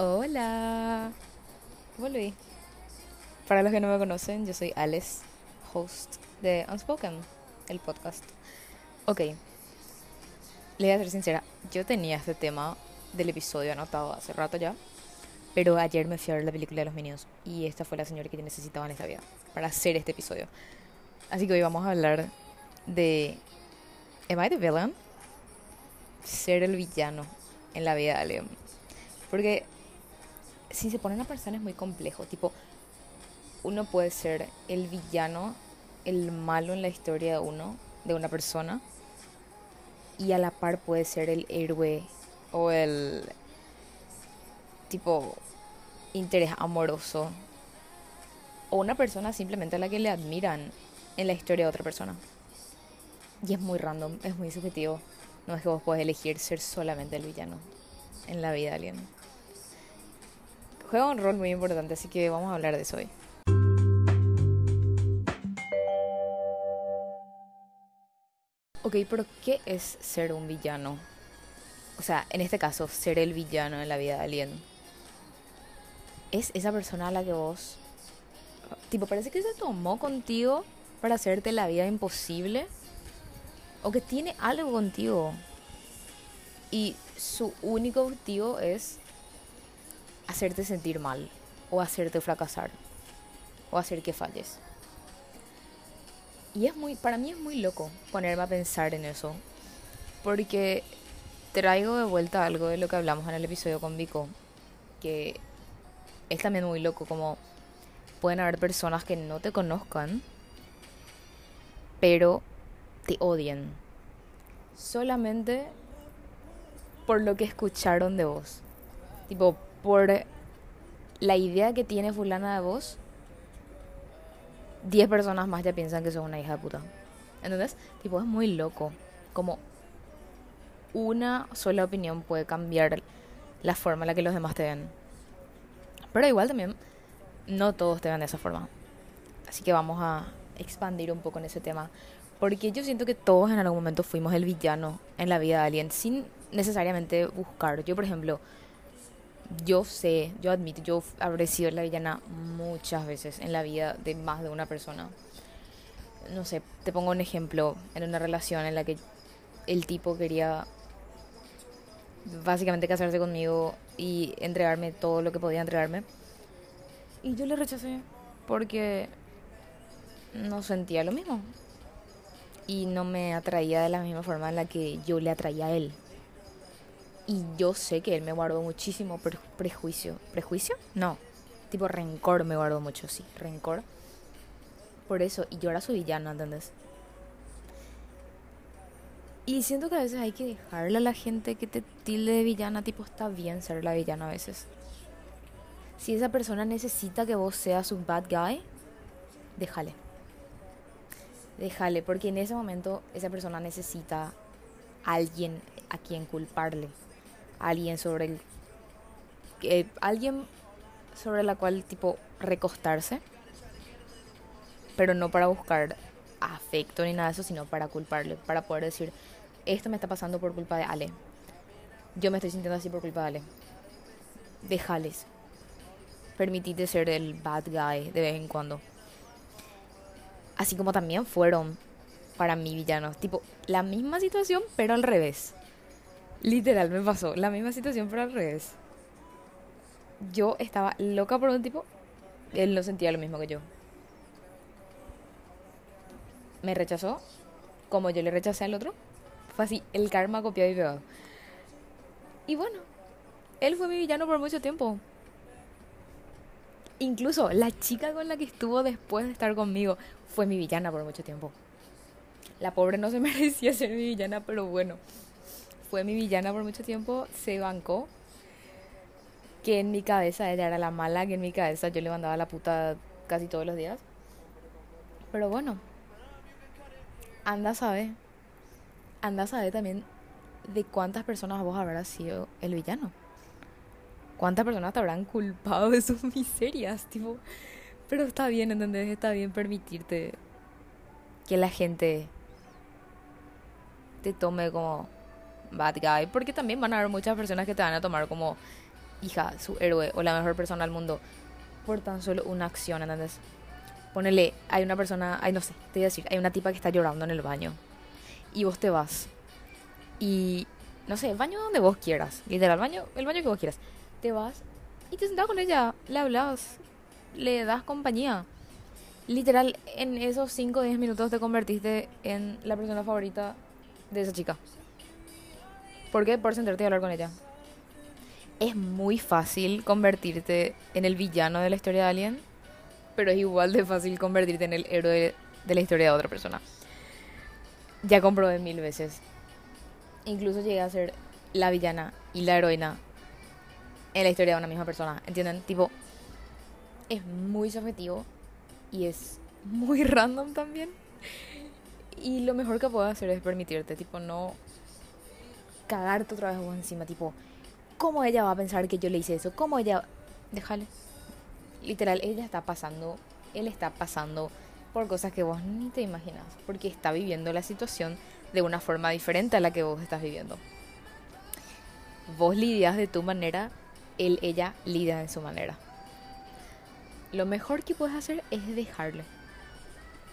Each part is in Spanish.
Hola. Volví. Para los que no me conocen, yo soy Alice, host de Unspoken, el podcast. Ok. Le voy a ser sincera, yo tenía este tema del episodio anotado hace rato ya, pero ayer me fui a ver la película de los Minions y esta fue la señora que necesitaba en esta vida para hacer este episodio. Así que hoy vamos a hablar de Am I the villain? Ser el villano en la vida de alguien. Porque si se ponen a pensar es muy complejo. Tipo, uno puede ser el villano, el malo en la historia de uno, de una persona, y a la par puede ser el héroe o el tipo interés amoroso o una persona simplemente a la que le admiran en la historia de otra persona. Y es muy random, es muy subjetivo. No es que vos puedes elegir ser solamente el villano en la vida de alguien. Juega un rol muy importante, así que vamos a hablar de eso hoy. Ok, pero ¿qué es ser un villano? O sea, en este caso, ser el villano en la vida de alguien. Es esa persona a la que vos... Tipo, parece que se tomó contigo para hacerte la vida imposible. O que tiene algo contigo. Y su único objetivo es hacerte sentir mal. O hacerte fracasar. O hacer que falles. Y es muy, para mí es muy loco ponerme a pensar en eso. Porque traigo de vuelta algo de lo que hablamos en el episodio con Vico. Que es también muy loco como pueden haber personas que no te conozcan, pero te odien. Solamente por lo que escucharon de vos. Tipo, por la idea que tiene fulana de vos, 10 personas más ya piensan que sos una hija de puta. ¿Entendés? Tipo, es muy loco. Como una sola opinión puede cambiar la forma en la que los demás te ven. Pero igual también, no todos te ven de esa forma. Así que vamos a expandir un poco en ese tema. Porque yo siento que todos en algún momento fuimos el villano en la vida de alguien sin necesariamente buscar. Yo, por ejemplo, yo sé, yo admito, yo habré sido la villana muchas veces en la vida de más de una persona. No sé, te pongo un ejemplo en una relación en la que el tipo quería básicamente casarse conmigo y entregarme todo lo que podía entregarme. Y yo le rechacé porque no sentía lo mismo. Y no me atraía de la misma forma en la que yo le atraía a él. Y yo sé que él me guardó muchísimo prejuicio. ¿Prejuicio? No. Tipo rencor me guardó mucho, sí. Rencor. Por eso. Y yo era su villano, ¿entendés? Y siento que a veces hay que dejarle a la gente que te tilde de villana, tipo, está bien ser la villana a veces. Si esa persona necesita que vos seas su bad guy, déjale. Déjale, porque en ese momento esa persona necesita a alguien a quien culparle. Alguien sobre el. Alguien sobre la cual, tipo, recostarse. Pero no para buscar afecto ni nada de eso, sino para culparle. Para poder decir, esto me está pasando por culpa de Ale. Yo me estoy sintiendo así por culpa de Ale. Déjales. Permitite ser el bad guy de vez en cuando. Así como también fueron para mí villanos. Tipo, la misma situación, pero al revés. Literal, me pasó. La misma situación, pero al revés. Yo estaba loca por un tipo. Él no sentía lo mismo que yo. Me rechazó. Como yo le rechacé al otro. Fue así, el karma copiado y pegado. Y bueno, él fue mi villano por mucho tiempo. Incluso la chica con la que estuvo después de estar conmigo fue mi villana por mucho tiempo. La pobre no se merecía ser mi villana, pero bueno, fue mi villana por mucho tiempo, se bancó. Que en mi cabeza ella era la mala, que en mi cabeza yo le mandaba la puta casi todos los días. Pero bueno, anda, sabe anda a saber también de cuántas personas vos habrás sido el villano. ¿Cuántas personas te habrán culpado de sus miserias? Tipo, pero está bien, ¿entendés? Está bien permitirte que la gente te tome como bad guy. Porque también van a haber muchas personas que te van a tomar como hija, su héroe o la mejor persona del mundo por tan solo una acción, ¿entendés? Ponele, hay una persona, ay no sé, te voy a decir, hay una tipa que está llorando en el baño y vos te vas y no sé, el baño donde vos quieras, literal, el baño, el baño que vos quieras, te vas y te sentás con ella, le hablas, le das compañía. Literal, en esos 5 o 10 minutos te convertiste en la persona favorita de esa chica. ¿Por qué? Por sentarte y hablar con ella. Es muy fácil convertirte en el villano de la historia de alguien, pero es igual de fácil convertirte en el héroe de la historia de otra persona. Ya comprobé mil veces. Incluso llegué a ser la villana y la heroína en la historia de una misma persona. ¿Entienden? Tipo, es muy subjetivo y es muy random también. Y lo mejor que puedo hacer es permitirte, tipo, no cagarte otra vez vos encima, tipo, ¿cómo ella va a pensar que yo le hice eso? ¿Cómo ella... Déjale. Literal, ella está pasando, él está pasando por cosas que vos ni te imaginas, porque está viviendo la situación de una forma diferente a la que vos estás viviendo. Vos lidias de tu manera, él, ella lidia de su manera. Lo mejor que puedes hacer es dejarle.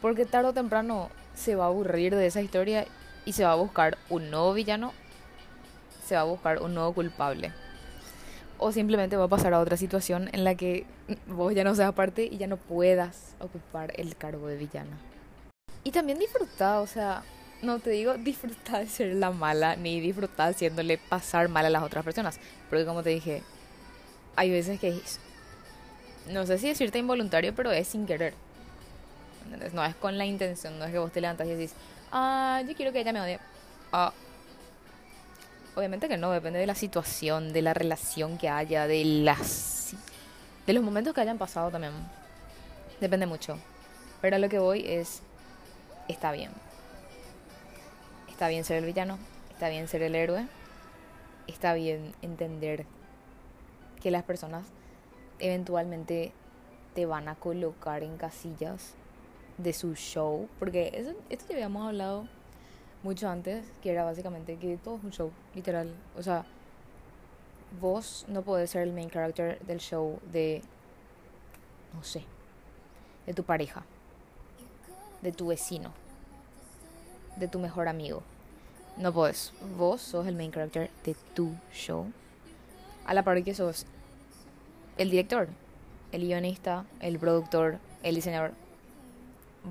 Porque tarde o temprano se va a aburrir de esa historia y se va a buscar un nuevo villano, se va a buscar un nuevo culpable. O simplemente va a pasar a otra situación en la que vos ya no seas parte y ya no puedas ocupar el cargo de villana. Y también disfrutar, o sea, no te digo disfrutar de ser la mala, ni disfrutar haciéndole pasar mal a las otras personas. Porque como te dije, hay veces que es, no sé si decirte involuntario, pero es sin querer. No es con la intención, no es que vos te levantas y decís, ah, yo quiero que ella me odie. Ah, Obviamente que no, depende de la situación, de la relación que haya, de las de los momentos que hayan pasado también. Depende mucho. Pero a lo que voy es está bien. Está bien ser el villano, está bien ser el héroe. Está bien entender que las personas eventualmente te van a colocar en casillas de su show, porque eso, esto ya habíamos hablado mucho antes, que era básicamente que todo es un show, literal. O sea, vos no podés ser el main character del show de, no sé, de tu pareja, de tu vecino, de tu mejor amigo. No podés. Vos sos el main character de tu show. A la par que sos el director, el guionista, el productor, el diseñador.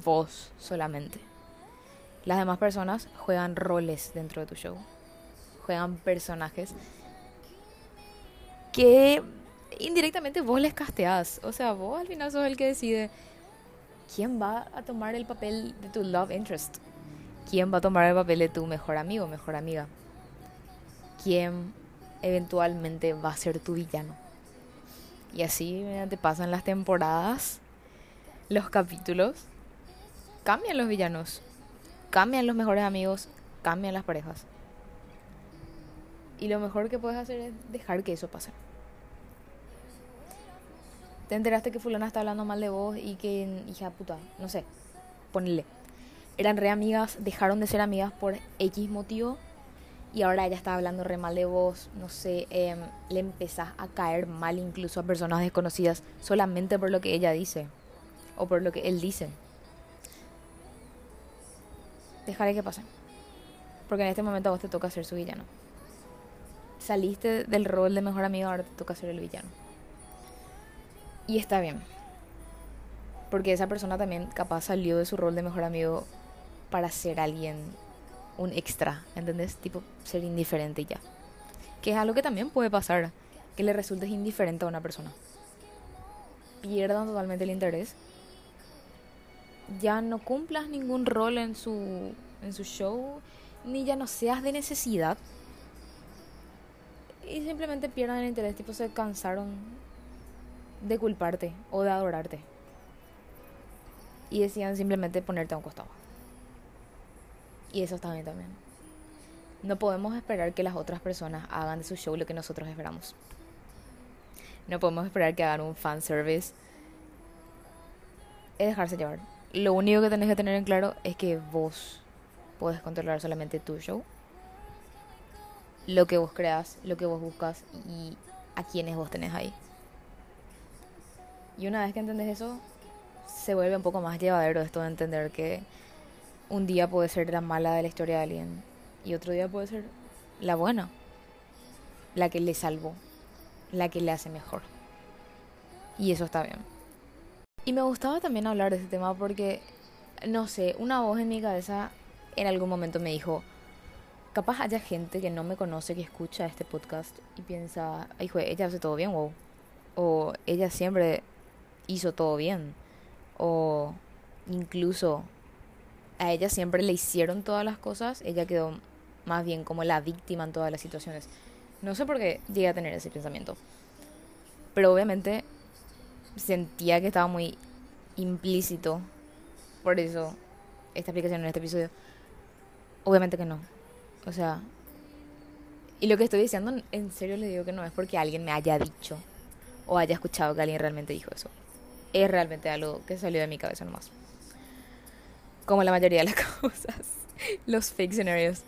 Vos solamente. Las demás personas juegan roles dentro de tu show. Juegan personajes que indirectamente vos les casteás. O sea, vos al final sos el que decide quién va a tomar el papel de tu love interest. ¿Quién va a tomar el papel de tu mejor amigo, mejor amiga? ¿Quién eventualmente va a ser tu villano? Y así te pasan las temporadas, los capítulos, cambian los villanos cambian los mejores amigos, cambian las parejas. Y lo mejor que puedes hacer es dejar que eso pase. Te enteraste que fulana está hablando mal de vos y que, hija puta, no sé, ponle. Eran re amigas, dejaron de ser amigas por X motivo y ahora ella está hablando re mal de vos, no sé, em, le empezás a caer mal incluso a personas desconocidas solamente por lo que ella dice o por lo que él dice dejaré que pase. Porque en este momento a vos te toca ser su villano. Saliste del rol de mejor amigo, ahora te toca ser el villano. Y está bien. Porque esa persona también capaz salió de su rol de mejor amigo para ser alguien, un extra, ¿entendés? Tipo, ser indiferente ya. Que es algo que también puede pasar, que le resultes indiferente a una persona. Pierdan totalmente el interés ya no cumplas ningún rol en su, en su show, ni ya no seas de necesidad. Y simplemente pierdan el interés, tipo se cansaron de culparte o de adorarte. Y decían simplemente ponerte a un costado. Y eso está bien también. No podemos esperar que las otras personas hagan de su show lo que nosotros esperamos. No podemos esperar que hagan un fan service. Es dejarse llevar lo único que tenés que tener en claro es que vos podés controlar solamente tu show, lo que vos creas, lo que vos buscas y a quienes vos tenés ahí. Y una vez que entendés eso, se vuelve un poco más llevadero esto de entender que un día puede ser la mala de la historia de alguien y otro día puede ser la buena, la que le salvó, la que le hace mejor. Y eso está bien. Y me gustaba también hablar de este tema porque, no sé, una voz en mi cabeza en algún momento me dijo, capaz haya gente que no me conoce, que escucha este podcast y piensa, hijo, ella hace todo bien, wow. O ella siempre hizo todo bien. O incluso a ella siempre le hicieron todas las cosas, ella quedó más bien como la víctima en todas las situaciones. No sé por qué llegué a tener ese pensamiento. Pero obviamente sentía que estaba muy implícito. Por eso, esta explicación en este episodio. Obviamente que no. O sea, y lo que estoy diciendo, en serio le digo que no es porque alguien me haya dicho o haya escuchado que alguien realmente dijo eso. Es realmente algo que salió de mi cabeza nomás. Como la mayoría de las cosas. Los fake scenarios.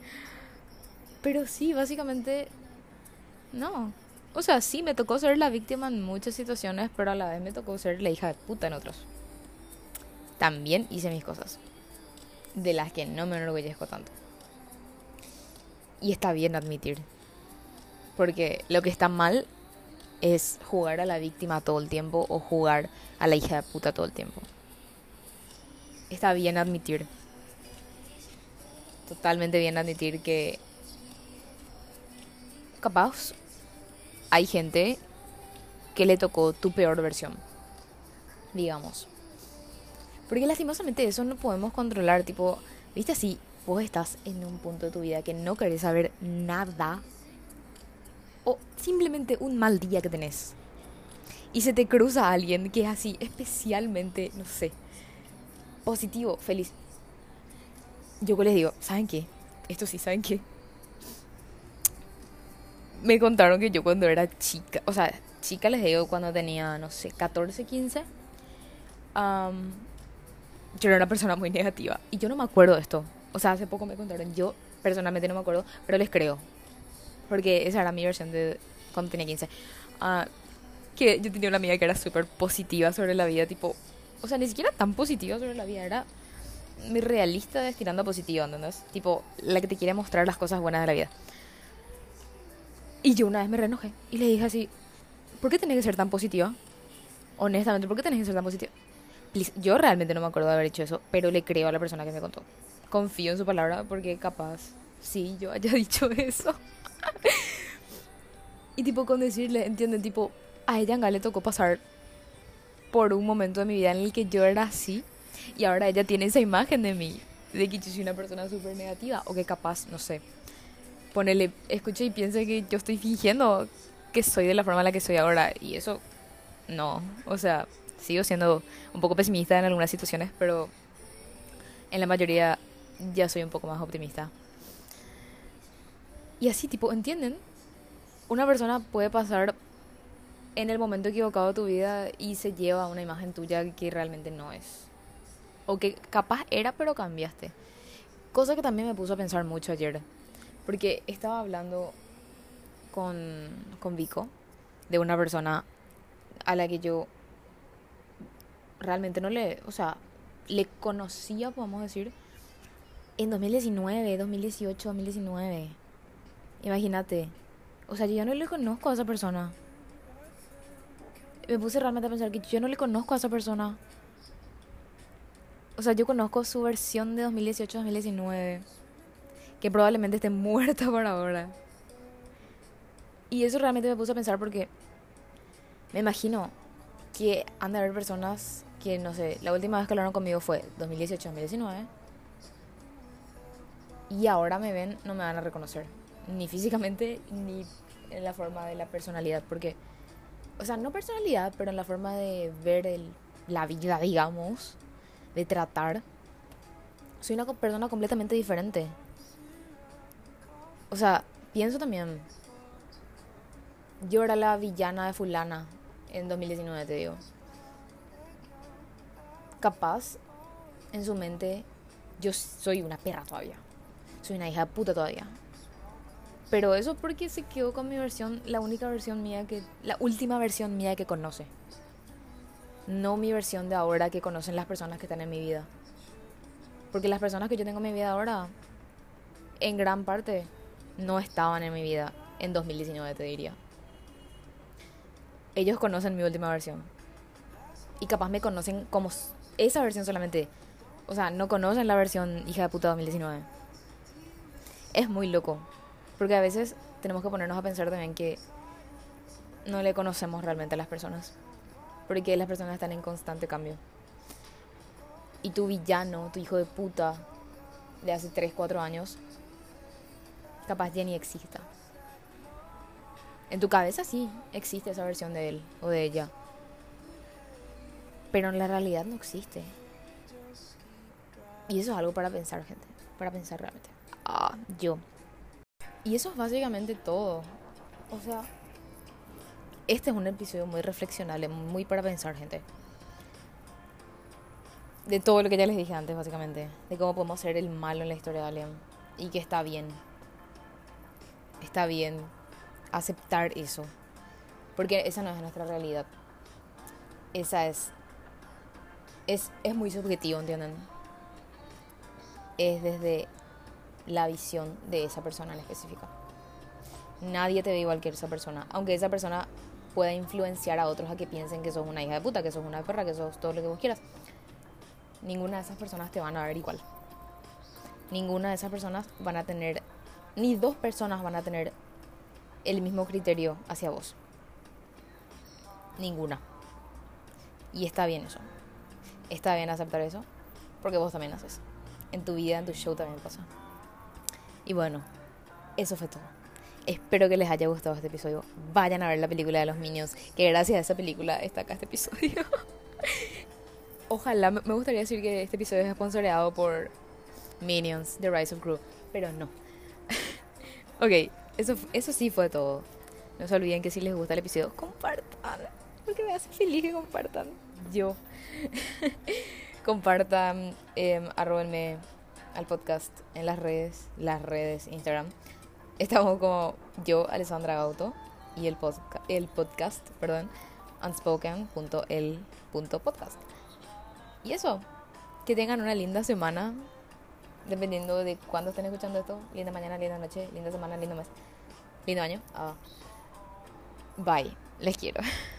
Pero sí, básicamente, no. O sea, sí, me tocó ser la víctima en muchas situaciones, pero a la vez me tocó ser la hija de puta en otros. También hice mis cosas. De las que no me enorgullezco tanto. Y está bien admitir. Porque lo que está mal es jugar a la víctima todo el tiempo o jugar a la hija de puta todo el tiempo. Está bien admitir. Totalmente bien admitir que capaz hay gente que le tocó tu peor versión. Digamos. Porque lastimosamente eso no podemos controlar. Tipo, viste así, vos estás en un punto de tu vida que no querés saber nada o simplemente un mal día que tenés y se te cruza alguien que es así especialmente, no sé, positivo, feliz. Yo les digo, ¿saben qué? Esto sí, ¿saben qué? Me contaron que yo cuando era chica, o sea, chica les digo cuando tenía, no sé, 14, 15, yo era una persona muy negativa y yo no me acuerdo de esto. O sea, hace poco me contaron, yo personalmente no me acuerdo, pero les creo. Porque esa era mi versión de cuando tenía 15. Ah, que yo tenía una amiga que era súper positiva sobre la vida, tipo, o sea, ni siquiera tan positiva sobre la vida, era mi realista destinando a positiva, ¿entendés? Tipo, la que te quiere mostrar las cosas buenas de la vida. Y yo una vez me renojé y le dije así, ¿por qué tenés que ser tan positiva? Honestamente, ¿por qué tenés que ser tan positiva? yo realmente no me acuerdo de haber hecho eso, pero le creo a la persona que me contó confío en su palabra porque capaz sí yo haya dicho eso. y tipo con decirle, ¿entienden? Tipo, a ella le tocó pasar por un momento de mi vida en el que yo era así y ahora ella tiene esa imagen de mí, de que yo soy una persona súper negativa o que capaz, no sé, ponele, escuche y piense que yo estoy fingiendo que soy de la forma en la que soy ahora y eso no, o sea, sigo siendo un poco pesimista en algunas situaciones, pero en la mayoría ya soy un poco más optimista. Y así, tipo, ¿entienden? Una persona puede pasar en el momento equivocado de tu vida y se lleva una imagen tuya que realmente no es. O que capaz era, pero cambiaste. Cosa que también me puso a pensar mucho ayer. Porque estaba hablando con, con Vico de una persona a la que yo realmente no le, o sea, le conocía, podemos decir, en 2019, 2018, 2019. Imagínate. O sea, yo ya no le conozco a esa persona. Me puse realmente a pensar que yo no le conozco a esa persona. O sea, yo conozco su versión de 2018-2019. Que probablemente esté muerta por ahora. Y eso realmente me puse a pensar porque me imagino que han de haber personas que, no sé, la última vez que hablaron conmigo fue 2018-2019 y ahora me ven, no me van a reconocer, ni físicamente ni en la forma de la personalidad, porque, o sea, no personalidad, pero en la forma de ver el, la vida, digamos, de tratar, soy una persona completamente diferente. O sea, pienso también, yo era la villana de fulana en 2019, te digo. Capaz, en su mente, yo soy una perra todavía soy una hija de puta todavía. Pero eso porque se quedó con mi versión, la única versión mía que, la última versión mía que conoce. No mi versión de ahora que conocen las personas que están en mi vida. Porque las personas que yo tengo en mi vida ahora, en gran parte, no estaban en mi vida en 2019, te diría. Ellos conocen mi última versión. Y capaz me conocen como esa versión solamente. O sea, no conocen la versión hija de puta 2019. Es muy loco. Porque a veces tenemos que ponernos a pensar también que no le conocemos realmente a las personas. Porque las personas están en constante cambio. Y tu villano, tu hijo de puta de hace 3, 4 años, capaz ya ni exista. En tu cabeza sí existe esa versión de él o de ella. Pero en la realidad no existe. Y eso es algo para pensar, gente. Para pensar realmente. Ah, yo. Y eso es básicamente todo. O sea, este es un episodio muy reflexionable, muy para pensar, gente. De todo lo que ya les dije antes, básicamente. De cómo podemos ser el malo en la historia de Alien. Y que está bien. Está bien aceptar eso. Porque esa no es nuestra realidad. Esa es. Es, es muy subjetivo, ¿entienden? Es desde la visión de esa persona en específica. Nadie te ve igual que esa persona, aunque esa persona pueda influenciar a otros a que piensen que sos una hija de puta, que sos una perra, que sos todo lo que vos quieras. Ninguna de esas personas te van a ver igual. Ninguna de esas personas van a tener, ni dos personas van a tener el mismo criterio hacia vos. Ninguna. Y está bien eso. Está bien aceptar eso, porque vos también haces. En tu vida, en tu show también pasa. Y bueno, eso fue todo. Espero que les haya gustado este episodio. Vayan a ver la película de los Minions, que gracias a esa película está acá este episodio. Ojalá, me gustaría decir que este episodio es sponsoreado por Minions, The Rise of Gru, pero no. Ok, eso, eso sí fue todo. No se olviden que si les gusta el episodio, compartan. Porque me hace feliz que compartan. Yo. compartan, eh, arrobenme al podcast en las redes, las redes, Instagram. Estamos como yo, Alessandra Gauto, y el, podcast, el podcast, perdón, unspoken.el.podcast. Y eso, que tengan una linda semana, dependiendo de cuándo estén escuchando esto. Linda mañana, linda noche, linda semana, lindo mes, lindo año. Ah. Bye, les quiero.